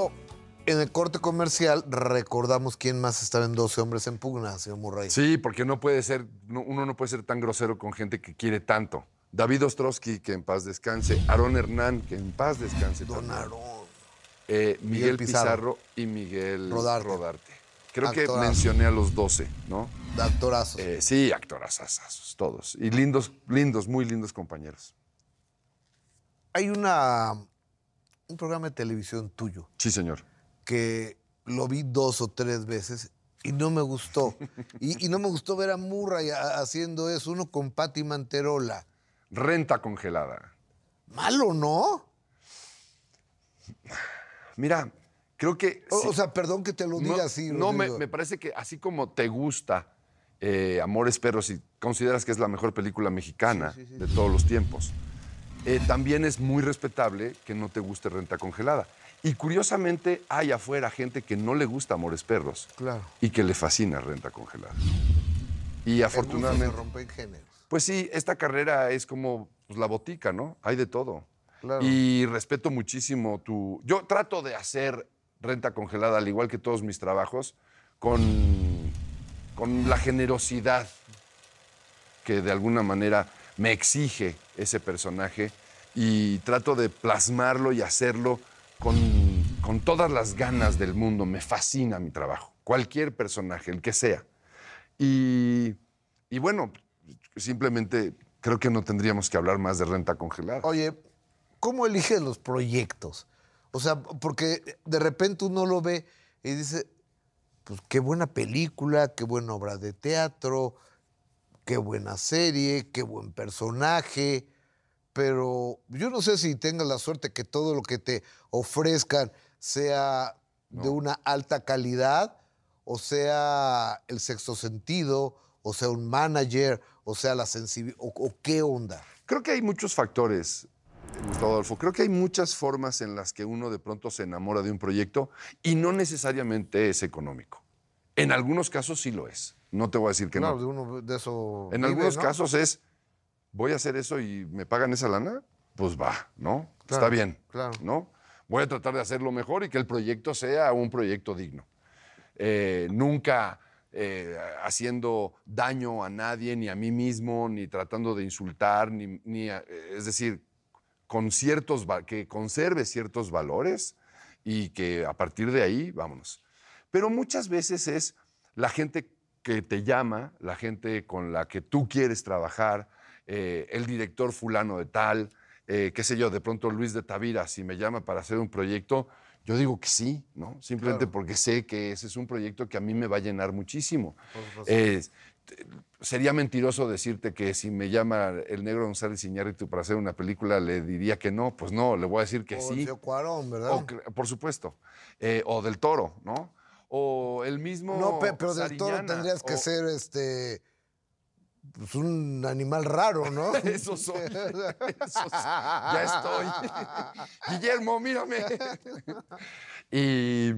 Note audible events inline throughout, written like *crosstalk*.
Oh, en el corte comercial recordamos quién más estaba en 12 hombres en pugna, señor Murray. Sí, porque no puede ser, no- uno no puede ser tan grosero con gente que quiere tanto. David Ostrowski, que en paz descanse. Aarón Hernán, que en paz descanse. Don. Aarón. Eh, Miguel, Pizarro. Pizarro. y Miguel Rodarte. Rodarte. Creo que mencioné a los 12, ¿no? De actorazos. Eh, sí, actorazazazos, todos. Y lindos, lindos, muy lindos compañeros. Hay una, un programa de televisión tuyo Sí, señor. que lo vi dos o tres veces y no me gustó. *laughs* Y, y no me gustó ver a Murray haciendo eso, uno con Patti Manterola. Renta congelada. Malo, ¿no? Mira, creo que... O, sí- o sea, perdón que te lo diga no, así. no, me, me parece que así como te gusta eh, Amores Perros y consideras que es la mejor película mexicana Sí, sí, sí. de todos los tiempos, eh, también es muy respetable que no te guste Renta Congelada. Y curiosamente hay afuera gente que no le gusta Amores Perros Claro. y que le fascina Renta Congelada. Y afortunadamente... se rompe en géneros. Pues sí, esta carrera es como pues, la botica, ¿no? Hay de todo. Claro. Y respeto muchísimo tu... Yo trato de hacer renta congelada, al igual que todos mis trabajos, con, con la generosidad que de alguna manera me exige ese personaje y trato de plasmarlo y hacerlo con, con todas las ganas del mundo. Me fascina mi trabajo, cualquier personaje, el que sea. Y, y bueno, simplemente creo que no tendríamos que hablar más de renta congelada. Oye, ¿cómo eliges los proyectos? O sea, porque de repente uno lo ve y dice, pues qué buena película, qué buena obra de teatro, qué buena serie, qué buen personaje, pero yo no sé si tengas la suerte que todo lo que te ofrezcan sea de una alta calidad, o sea el sexto sentido, o sea un manager, o sea la sensibilidad, o, o qué onda. Creo que hay muchos factores, Gustavo Adolfo. Creo que hay muchas formas en las que uno de pronto se enamora de un proyecto y no necesariamente es económico. En algunos casos sí lo es. No te voy a decir que Claro, no. de uno de eso. En vive, algunos ¿no? casos es, voy a hacer eso y me pagan esa lana, pues va, ¿no? Claro, Está bien, claro. ¿no? Voy a tratar de hacerlo mejor y que el proyecto sea un proyecto digno. Eh, nunca eh, haciendo daño a nadie, ni a mí mismo, ni tratando de insultar, ni, ni a- es decir, con ciertos, que conserve ciertos valores y que a partir de ahí, vámonos. Pero muchas veces es la gente que te llama, la gente con la que tú quieres trabajar, eh, el director fulano de tal, eh, qué sé yo, de pronto Luis de Tavira, si me llama para hacer un proyecto, yo digo que sí, ¿no? Simplemente Claro. porque sé que ese es un proyecto que a mí me va a llenar muchísimo. Sería mentiroso decirte que si me llama el negro González Iñárritu para hacer una película, le diría que no. Pues no, le voy a decir que O sí. Cuarón, ¿verdad? O por supuesto. Eh, o del toro, ¿no? O el mismo. no, pe- pero del toro tendrías que o- ser este. Pues un animal raro, ¿no? *laughs* Eso soy. Eso ya estoy. *laughs* Guillermo, mírame. y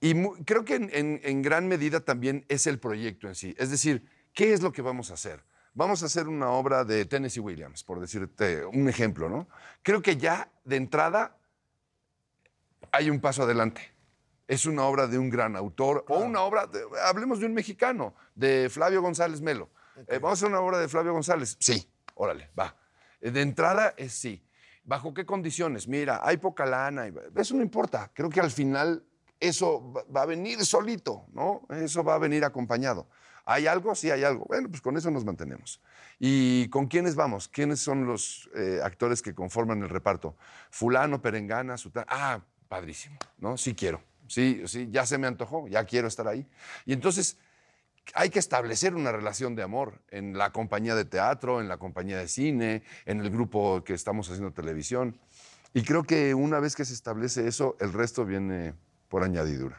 y creo que en, en- en gran medida también es el proyecto en sí. Es decir, ¿qué es lo que vamos a hacer? Vamos a hacer una obra de Tennessee Williams, por decirte un ejemplo, ¿no? Creo que ya de entrada hay un paso adelante. Es una obra de un gran autor o una obra, de- hablemos de un mexicano, de Flavio González Melo. Eh, ¿Vamos a hacer una obra de Flavio González? Sí, órale, va. Eh, De entrada es sí. ¿Bajo qué condiciones? Mira, hay poca lana. y- Eso no importa. Creo que al final eso va- a venir solito, ¿no? Eso va a venir acompañado. ¿Hay algo? Sí, hay algo. Bueno, pues con eso nos mantenemos. ¿Y con quiénes vamos? ¿Quiénes son los eh, actores que conforman el reparto? Fulano, Perengana, Sutana. Ah, padrísimo, ¿no? Sí quiero. Sí, sí, ya se me antojó, ya quiero estar ahí. Y entonces hay que establecer una relación de amor en la compañía de teatro, en la compañía de cine, en el grupo que estamos haciendo televisión. Y creo que una vez que se establece eso, el resto viene por añadidura.